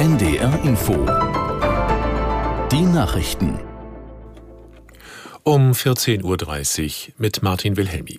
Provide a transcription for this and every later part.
NDR Info. Die Nachrichten. Um 14.30 Uhr mit Martin Wilhelmi.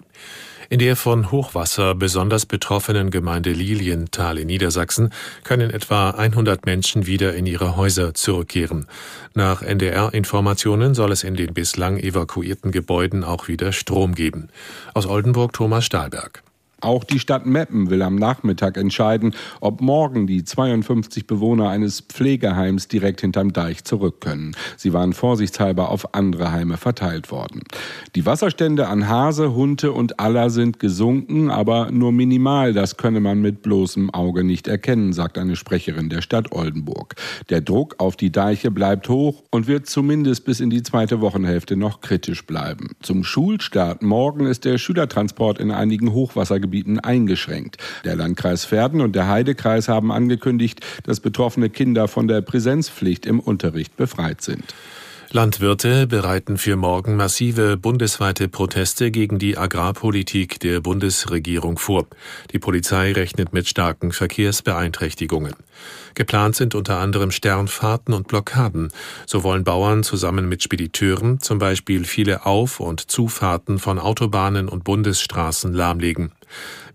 In der von Hochwasser besonders betroffenen Gemeinde Lilienthal in Niedersachsen können etwa 100 Menschen wieder in ihre Häuser zurückkehren. Nach NDR-Informationen soll es in den bislang evakuierten Gebäuden auch wieder Strom geben. Aus Oldenburg Thomas Stahlberg. Auch die Stadt Meppen will am Nachmittag entscheiden, ob morgen die 52 Bewohner eines Pflegeheims direkt hinterm Deich zurück können. Sie waren vorsichtshalber auf andere Heime verteilt worden. Die Wasserstände an Hase, Hunte und Aller sind gesunken, aber nur minimal. Das könne man mit bloßem Auge nicht erkennen, sagt eine Sprecherin der Stadt Oldenburg. Der Druck auf die Deiche bleibt hoch und wird zumindest bis in die zweite Wochenhälfte noch kritisch bleiben. Zum Schulstart morgen ist der Schülertransport in einigen Hochwassergebieten Gebieten eingeschränkt. Der Landkreis Verden und der Heidekreis haben angekündigt, dass betroffene Kinder von der Präsenzpflicht im Unterricht befreit sind. Landwirte bereiten für morgen massive bundesweite Proteste gegen die Agrarpolitik der Bundesregierung vor. Die Polizei rechnet mit starken Verkehrsbeeinträchtigungen. Geplant sind unter anderem Sternfahrten und Blockaden. So wollen Bauern zusammen mit Spediteuren zum Beispiel viele Auf- und Zufahrten von Autobahnen und Bundesstraßen lahmlegen.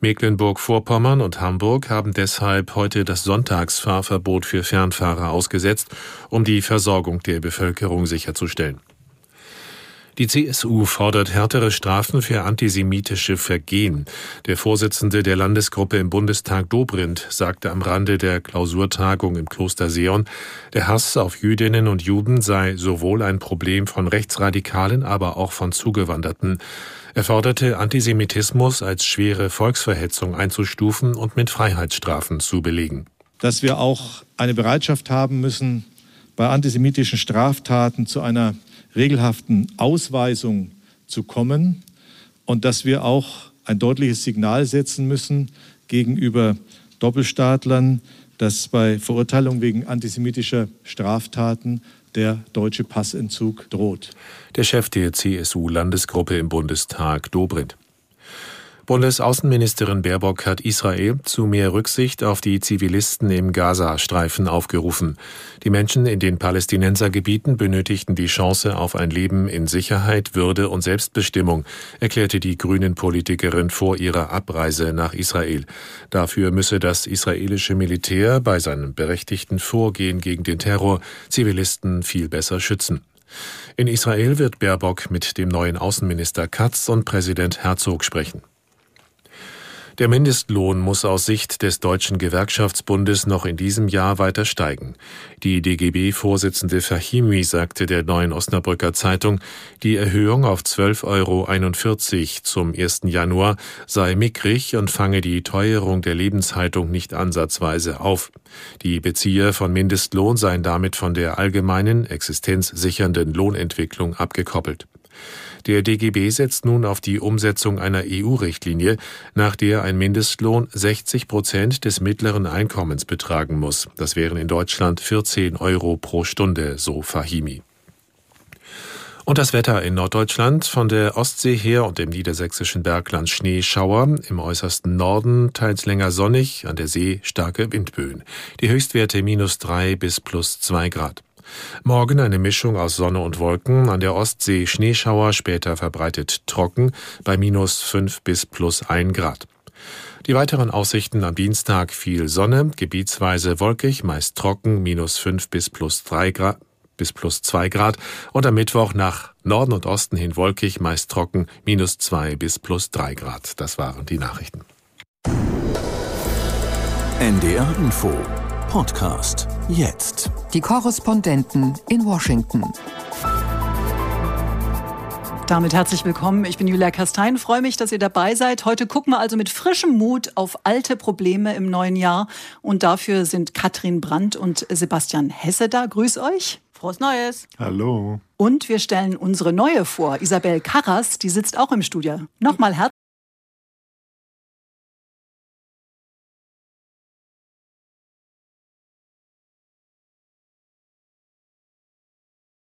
Mecklenburg-Vorpommern und Hamburg haben deshalb heute das Sonntagsfahrverbot für Fernfahrer ausgesetzt, um die Versorgung der Bevölkerung sicherzustellen. Die CSU fordert härtere Strafen für antisemitische Vergehen. Der Vorsitzende der Landesgruppe im Bundestag Dobrindt sagte am Rande der Klausurtagung im Kloster Seon, der Hass auf Jüdinnen und Juden sei sowohl ein Problem von Rechtsradikalen, aber auch von Zugewanderten. Er forderte, Antisemitismus als schwere Volksverhetzung einzustufen und mit Freiheitsstrafen zu belegen. Dass wir auch eine Bereitschaft haben müssen, bei antisemitischen Straftaten zu einer regelhaften Ausweisung zu kommen und dass wir auch ein deutliches Signal setzen müssen gegenüber Doppelstaatlern, dass bei Verurteilung wegen antisemitischer Straftaten der deutsche Passentzug droht. Der Chef der CSU-Landesgruppe im Bundestag, Dobrindt. Bundesaußenministerin Baerbock hat Israel zu mehr Rücksicht auf die Zivilisten im Gazastreifen aufgerufen. Die Menschen in den Palästinensergebieten benötigten die Chance auf ein Leben in Sicherheit, Würde und Selbstbestimmung, erklärte die Grünen-Politikerin vor ihrer Abreise nach Israel. Dafür müsse das israelische Militär bei seinem berechtigten Vorgehen gegen den Terror Zivilisten viel besser schützen. In Israel wird Baerbock mit dem neuen Außenminister Katz und Präsident Herzog sprechen. Der Mindestlohn muss aus Sicht des Deutschen Gewerkschaftsbundes noch in diesem Jahr weiter steigen. Die DGB-Vorsitzende Fahimi sagte der neuen Osnabrücker Zeitung, die Erhöhung auf 12,41 Euro zum 1. Januar sei mickrig und fange die Teuerung der Lebenshaltung nicht ansatzweise auf. Die Bezieher von Mindestlohn seien damit von der allgemeinen existenzsichernden Lohnentwicklung abgekoppelt. Der DGB setzt nun auf die Umsetzung einer EU-Richtlinie, nach der ein Mindestlohn 60 Prozent des mittleren Einkommens betragen muss. Das wären in Deutschland 14 Euro pro Stunde, so Fahimi. Und das Wetter in Norddeutschland von der Ostsee her und im niedersächsischen Bergland Schneeschauer, im äußersten Norden teils länger sonnig, an der See starke Windböen. Die Höchstwerte minus drei bis plus zwei Grad. Morgen eine Mischung aus Sonne und Wolken, an der Ostsee Schneeschauer, später verbreitet trocken, bei minus 5 bis plus 1 Grad. Die weiteren Aussichten am Dienstag viel Sonne, gebietsweise wolkig, meist trocken, minus 5 bis plus 3 Grad bis plus 2 Grad und am Mittwoch nach Norden und Osten hin wolkig, meist trocken, minus 2 bis plus 3 Grad. Das waren die Nachrichten. NDR Info Podcast jetzt. Die Korrespondenten in Washington. Damit herzlich willkommen. Ich bin Julia Kastein. Freue mich, dass ihr dabei seid. Heute gucken wir also mit frischem Mut auf alte Probleme im neuen Jahr. Und dafür sind Katrin Brandt und Sebastian Hesse da. Grüß euch. Frohes Neues. Hallo. Und wir stellen unsere neue vor, Isabel Karras, die sitzt auch im Studio. Nochmal herzlich